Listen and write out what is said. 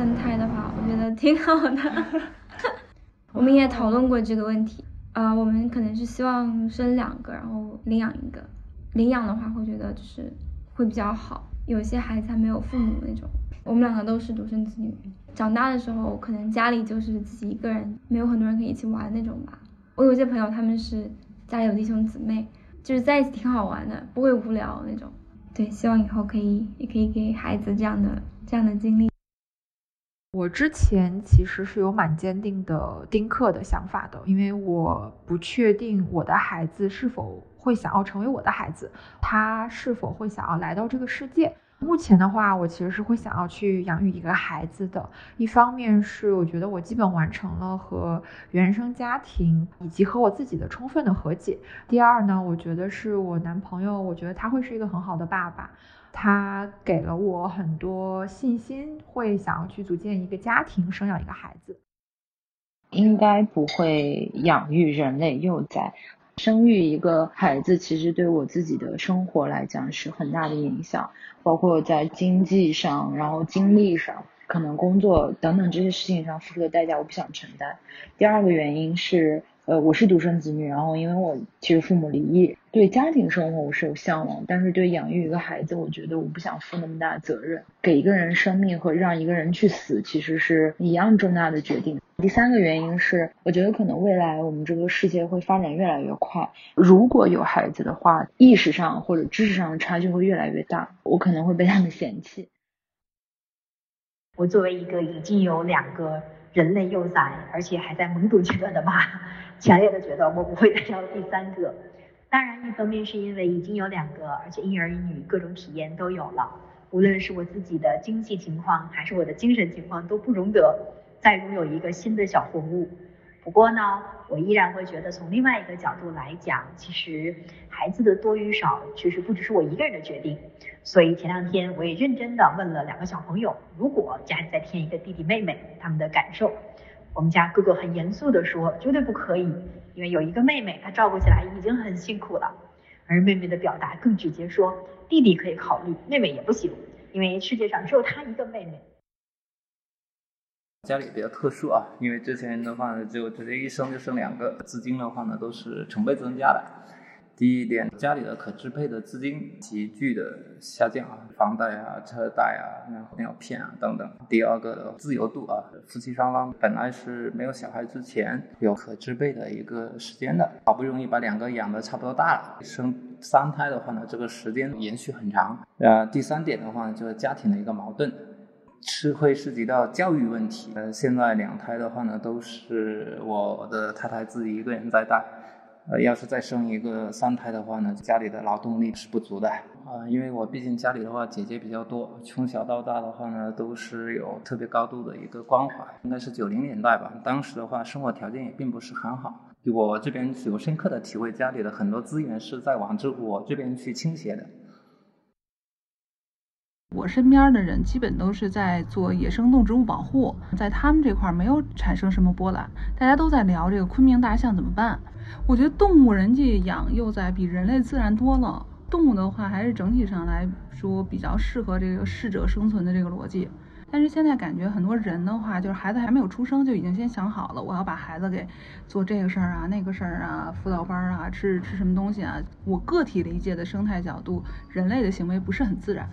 三胎的话，我觉得挺好的。我们也讨论过这个问题啊，我们可能是希望生两个，然后领养一个。领养的话，会觉得就是会比较好。有些孩子还没有父母那种，我们两个都是独生子女，长大的时候可能家里就是自己一个人，没有很多人可以一起玩那种吧。我有些朋友他们是家里有弟兄姊妹，就是在一起挺好玩的，不会无聊那种。对，希望以后可以也可以给孩子这样的这样的经历。我之前其实是有蛮坚定的丁克的想法的，因为我不确定我的孩子是否会想要成为我的孩子，他是否会想要来到这个世界。目前的话，我其实是会想要去养育一个孩子的。一方面是我觉得我基本完成了和原生家庭以及和我自己的充分的和解。第二呢，我觉得是我男朋友，我觉得他会是一个很好的爸爸。他给了我很多信心，会想要去组建一个家庭，生养一个孩子。应该不会养育人类幼崽，生育一个孩子，其实对我自己的生活来讲是很大的影响，包括在经济上，然后精力上，可能工作等等这些事情上付出的代价，我不想承担。第二个原因是。呃，我是独生子女，然后因为我其实父母离异，对家庭生活我是有向往，但是对养育一个孩子，我觉得我不想负那么大责任。给一个人生命和让一个人去死，其实是一样重大的决定。第三个原因是，我觉得可能未来我们这个世界会发展越来越快，如果有孩子的话，意识上或者知识上的差距会越来越大，我可能会被他们嫌弃。我作为一个已经有两个人类幼崽，而且还在懵懂阶段的妈。强烈的觉得我不会再要第三个，当然一方面是因为已经有两个，而且一儿一女各种体验都有了，无论是我自己的经济情况还是我的精神情况都不容得再拥有一个新的小活物。不过呢，我依然会觉得从另外一个角度来讲，其实孩子的多与少其实不只是我一个人的决定。所以前两天我也认真的问了两个小朋友，如果家里再添一个弟弟妹妹，他们的感受。我们家哥哥很严肃地说，绝对不可以，因为有一个妹妹，她照顾起来已经很辛苦了。而妹妹的表达更直接，说弟弟可以考虑，妹妹也不行，因为世界上只有她一个妹妹。家里比较特殊啊，因为之前的话呢，就直接一生就生两个，资金的话呢都是成倍增加的。第一点，家里的可支配的资金急剧的下降啊，房贷啊、车贷啊、然后尿片啊等等。第二个，自由度啊，夫妻双方本来是没有小孩之前有可支配的一个时间的，好不容易把两个养的差不多大了，生三胎的话呢，这个时间延续很长。呃，第三点的话呢，就是家庭的一个矛盾，是会涉及到教育问题。呃，现在两胎的话呢，都是我的太太自己一个人在带。呃，要是再生一个三胎的话呢，家里的劳动力是不足的啊。因为我毕竟家里的话姐姐比较多，从小到大的话呢，都是有特别高度的一个关怀。应该是九零年代吧，当时的话生活条件也并不是很好。我这边有深刻的体会，家里的很多资源是在往这我这边去倾斜的。我身边的人基本都是在做野生动植物保护，在他们这块没有产生什么波澜，大家都在聊这个昆明大象怎么办。我觉得动物人家养幼崽比人类自然多了，动物的话还是整体上来说比较适合这个适者生存的这个逻辑。但是现在感觉很多人的话，就是孩子还没有出生就已经先想好了，我要把孩子给做这个事儿啊、那个事儿啊、辅导班啊、吃吃什么东西啊。我个体理解的生态角度，人类的行为不是很自然。